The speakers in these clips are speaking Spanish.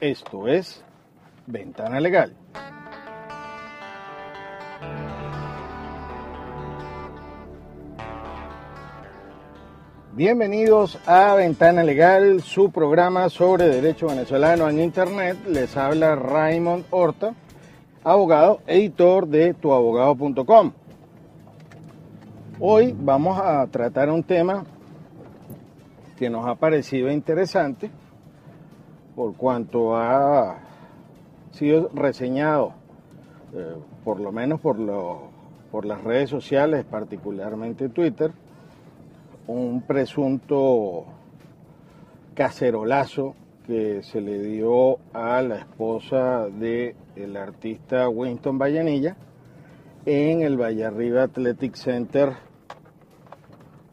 Esto es Ventana Legal. Bienvenidos a Ventana Legal, su programa sobre derecho venezolano en Internet. Les habla Raymond Horta, abogado, editor de tuabogado.com. Hoy vamos a tratar un tema que nos ha parecido interesante por cuanto ha sido reseñado, eh, por lo menos por, lo- por las redes sociales, particularmente Twitter, un presunto cacerolazo que se le dio a la esposa del artista Winston Vallenilla en el Vallarriba Athletic Center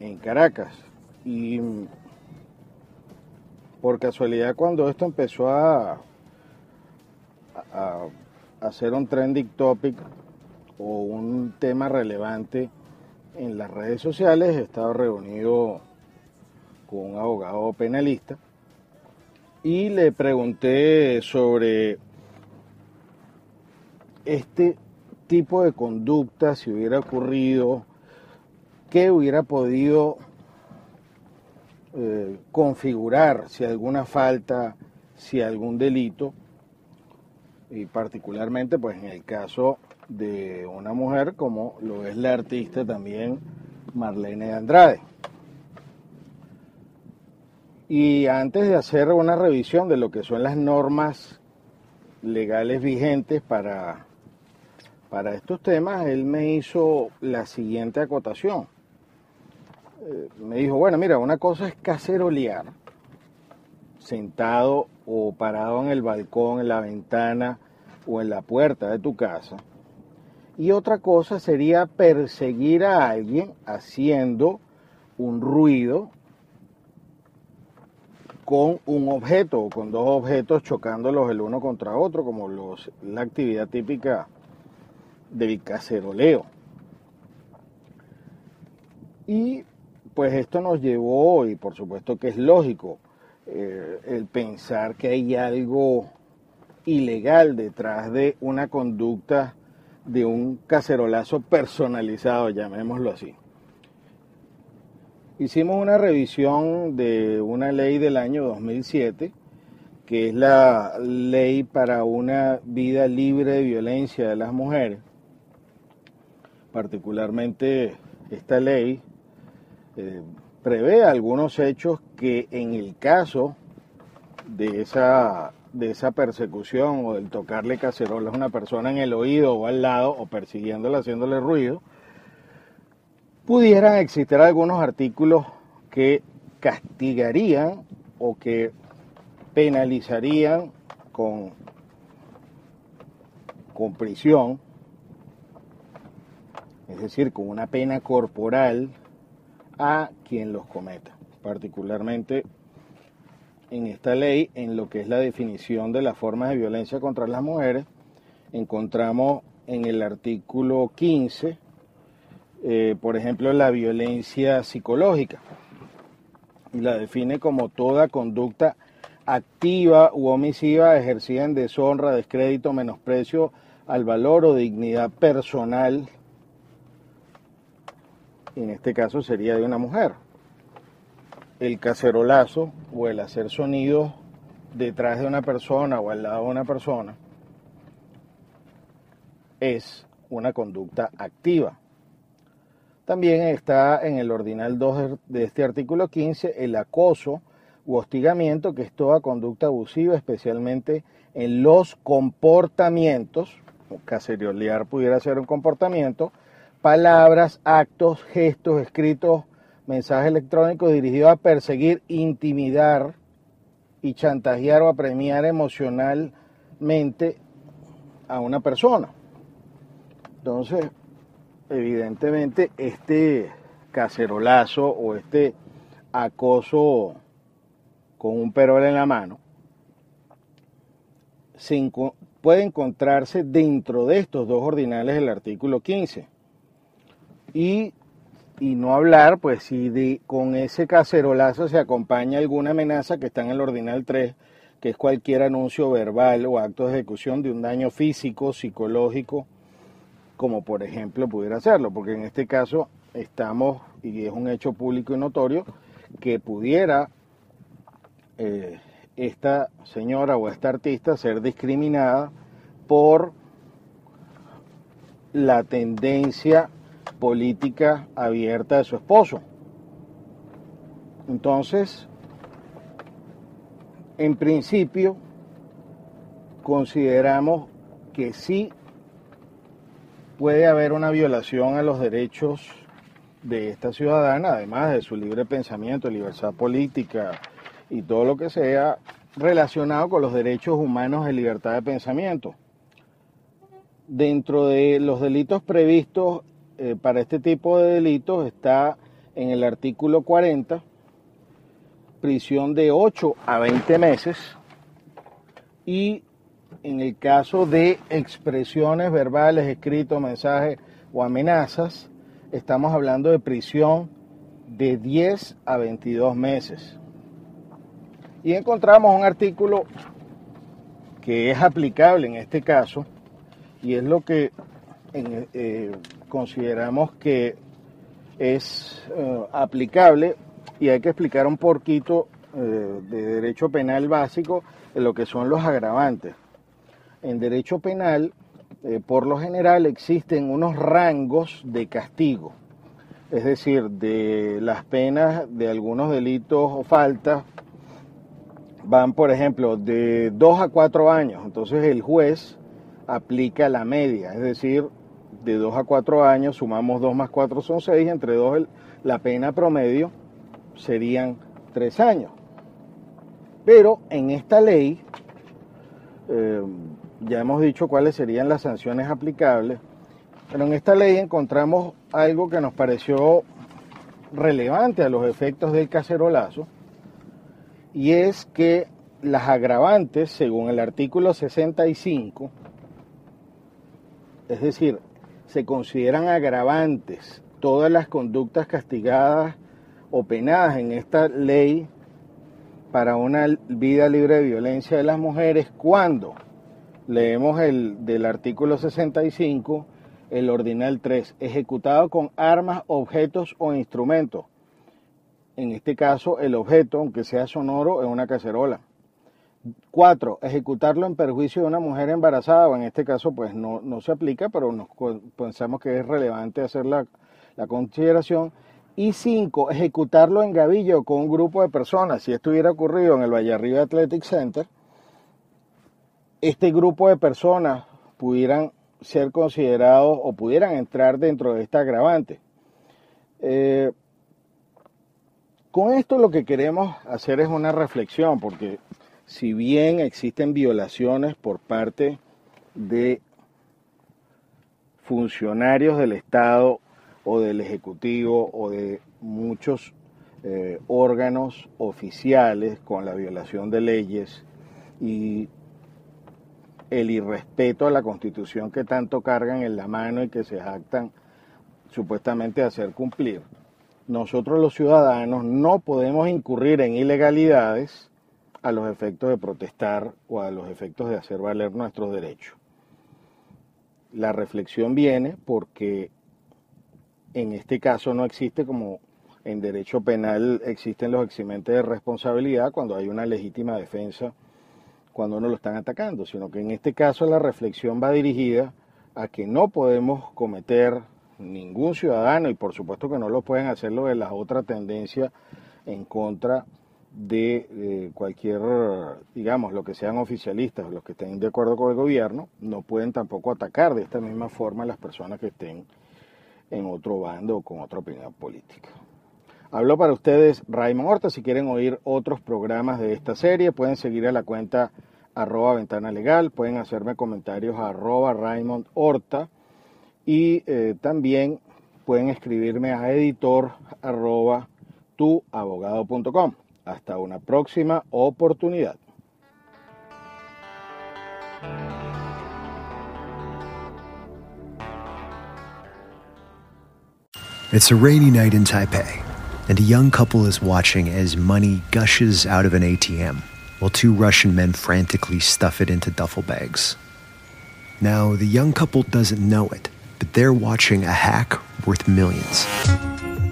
en Caracas. Y por casualidad cuando esto empezó a, a, a ser un trending topic o un tema relevante en las redes sociales, estaba reunido con un abogado penalista y le pregunté sobre este tipo de conducta, si hubiera ocurrido, qué hubiera podido eh, configurar si alguna falta, si algún delito, y particularmente pues en el caso de una mujer como lo es la artista también Marlene Andrade. Y antes de hacer una revisión de lo que son las normas legales vigentes para, para estos temas, él me hizo la siguiente acotación me dijo, bueno, mira, una cosa es cacerolear, sentado o parado en el balcón, en la ventana o en la puerta de tu casa. Y otra cosa sería perseguir a alguien haciendo un ruido con un objeto o con dos objetos chocándolos el uno contra otro, como la actividad típica del caceroleo. Y pues esto nos llevó, y por supuesto que es lógico, eh, el pensar que hay algo ilegal detrás de una conducta de un cacerolazo personalizado, llamémoslo así. Hicimos una revisión de una ley del año 2007, que es la ley para una vida libre de violencia de las mujeres. Particularmente esta ley eh, prevé algunos hechos que en el caso de esa, de esa persecución o del tocarle cacerola a una persona en el oído o al lado o persiguiéndola haciéndole ruido, pudieran existir algunos artículos que castigarían o que penalizarían con, con prisión, es decir, con una pena corporal a quien los cometa, particularmente en esta ley, en lo que es la definición de las formas de violencia contra las mujeres, encontramos en el artículo 15, eh, por ejemplo, la violencia psicológica, la define como toda conducta activa u omisiva ejercida en deshonra, descrédito, menosprecio al valor o dignidad personal en este caso sería de una mujer. El cacerolazo o el hacer sonidos detrás de una persona o al lado de una persona es una conducta activa. También está en el ordinal 2 de este artículo 15 el acoso u hostigamiento, que es toda conducta abusiva, especialmente en los comportamientos, caceriolear pudiera ser un comportamiento, palabras, actos, gestos, escritos, mensajes electrónicos dirigidos a perseguir, intimidar y chantajear o apremiar emocionalmente a una persona. Entonces, evidentemente, este cacerolazo o este acoso con un perol en la mano se puede encontrarse dentro de estos dos ordinales del artículo 15. Y, y no hablar, pues si de, con ese cacerolazo se acompaña alguna amenaza que está en el ordinal 3, que es cualquier anuncio verbal o acto de ejecución de un daño físico, psicológico, como por ejemplo pudiera hacerlo, porque en este caso estamos, y es un hecho público y notorio, que pudiera eh, esta señora o esta artista ser discriminada por la tendencia política abierta de su esposo. Entonces, en principio, consideramos que sí puede haber una violación a los derechos de esta ciudadana, además de su libre pensamiento, libertad política y todo lo que sea relacionado con los derechos humanos de libertad de pensamiento. Dentro de los delitos previstos eh, para este tipo de delitos está en el artículo 40 prisión de 8 a 20 meses y en el caso de expresiones verbales, escritos, mensajes o amenazas, estamos hablando de prisión de 10 a 22 meses. Y encontramos un artículo que es aplicable en este caso y es lo que eh, consideramos que es eh, aplicable y hay que explicar un poquito eh, de derecho penal básico de lo que son los agravantes en derecho penal, eh, por lo general existen unos rangos de castigo, es decir, de las penas de algunos delitos o faltas van, por ejemplo, de dos a cuatro años. Entonces el juez aplica la media, es decir, de dos a cuatro años, sumamos dos más cuatro son seis, entre dos la pena promedio serían tres años. Pero en esta ley, eh, ya hemos dicho cuáles serían las sanciones aplicables, pero en esta ley encontramos algo que nos pareció relevante a los efectos del cacerolazo, y es que las agravantes, según el artículo 65, es decir, se consideran agravantes todas las conductas castigadas o penadas en esta ley para una vida libre de violencia de las mujeres cuando leemos el del artículo 65, el ordinal 3, ejecutado con armas, objetos o instrumentos. En este caso, el objeto, aunque sea sonoro, es una cacerola. 4. Ejecutarlo en perjuicio de una mujer embarazada, o en este caso pues no, no se aplica, pero nos, pensamos que es relevante hacer la, la consideración. Y 5. Ejecutarlo en gavillo con un grupo de personas. Si esto hubiera ocurrido en el Vallarriba Athletic Center, este grupo de personas pudieran ser considerados o pudieran entrar dentro de esta agravante. Eh, con esto lo que queremos hacer es una reflexión, porque si bien existen violaciones por parte de funcionarios del Estado o del Ejecutivo o de muchos eh, órganos oficiales con la violación de leyes y el irrespeto a la constitución que tanto cargan en la mano y que se jactan supuestamente hacer cumplir. Nosotros los ciudadanos no podemos incurrir en ilegalidades a los efectos de protestar o a los efectos de hacer valer nuestros derechos. La reflexión viene porque en este caso no existe como en derecho penal existen los eximentes de responsabilidad cuando hay una legítima defensa cuando uno lo están atacando, sino que en este caso la reflexión va dirigida a que no podemos cometer ningún ciudadano, y por supuesto que no lo pueden hacer lo de la otra tendencia en contra de eh, cualquier, digamos, lo que sean oficialistas, los que estén de acuerdo con el gobierno, no pueden tampoco atacar de esta misma forma a las personas que estén en otro bando o con otra opinión política. Habló para ustedes Raymond Horta. Si quieren oír otros programas de esta serie, pueden seguir a la cuenta arroba ventana legal, pueden hacerme comentarios a arroba Raymond Horta y eh, también pueden escribirme a editor arroba tuabogado.com. Hasta una próxima oportunidad. It's a rainy night in Taipei, and a young couple is watching as money gushes out of an ATM while two Russian men frantically stuff it into duffel bags. Now, the young couple doesn't know it, but they're watching a hack worth millions.